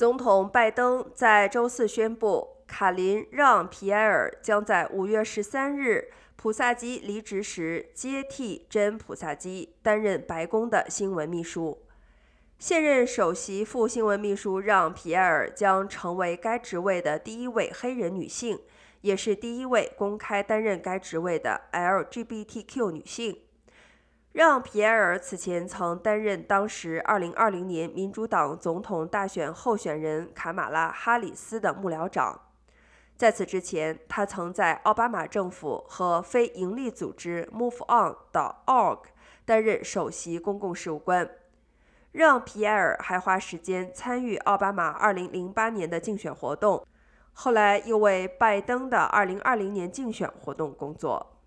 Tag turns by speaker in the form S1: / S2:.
S1: 总统拜登在周四宣布，卡林让皮埃尔将在五月十三日普萨基离职时接替真普萨基担任白宫的新闻秘书。现任首席副新闻秘书让皮埃尔将成为该职位的第一位黑人女性，也是第一位公开担任该职位的 LGBTQ 女性。让·皮埃尔此前曾担任当时2020年民主党总统大选候选人卡马拉·哈里斯的幕僚长。在此之前，他曾在奥巴马政府和非营利组织 MoveOn.org 担任首席公共事务官。让·皮埃尔还花时间参与奥巴马2008年的竞选活动，后来又为拜登的2020年竞选活动工作。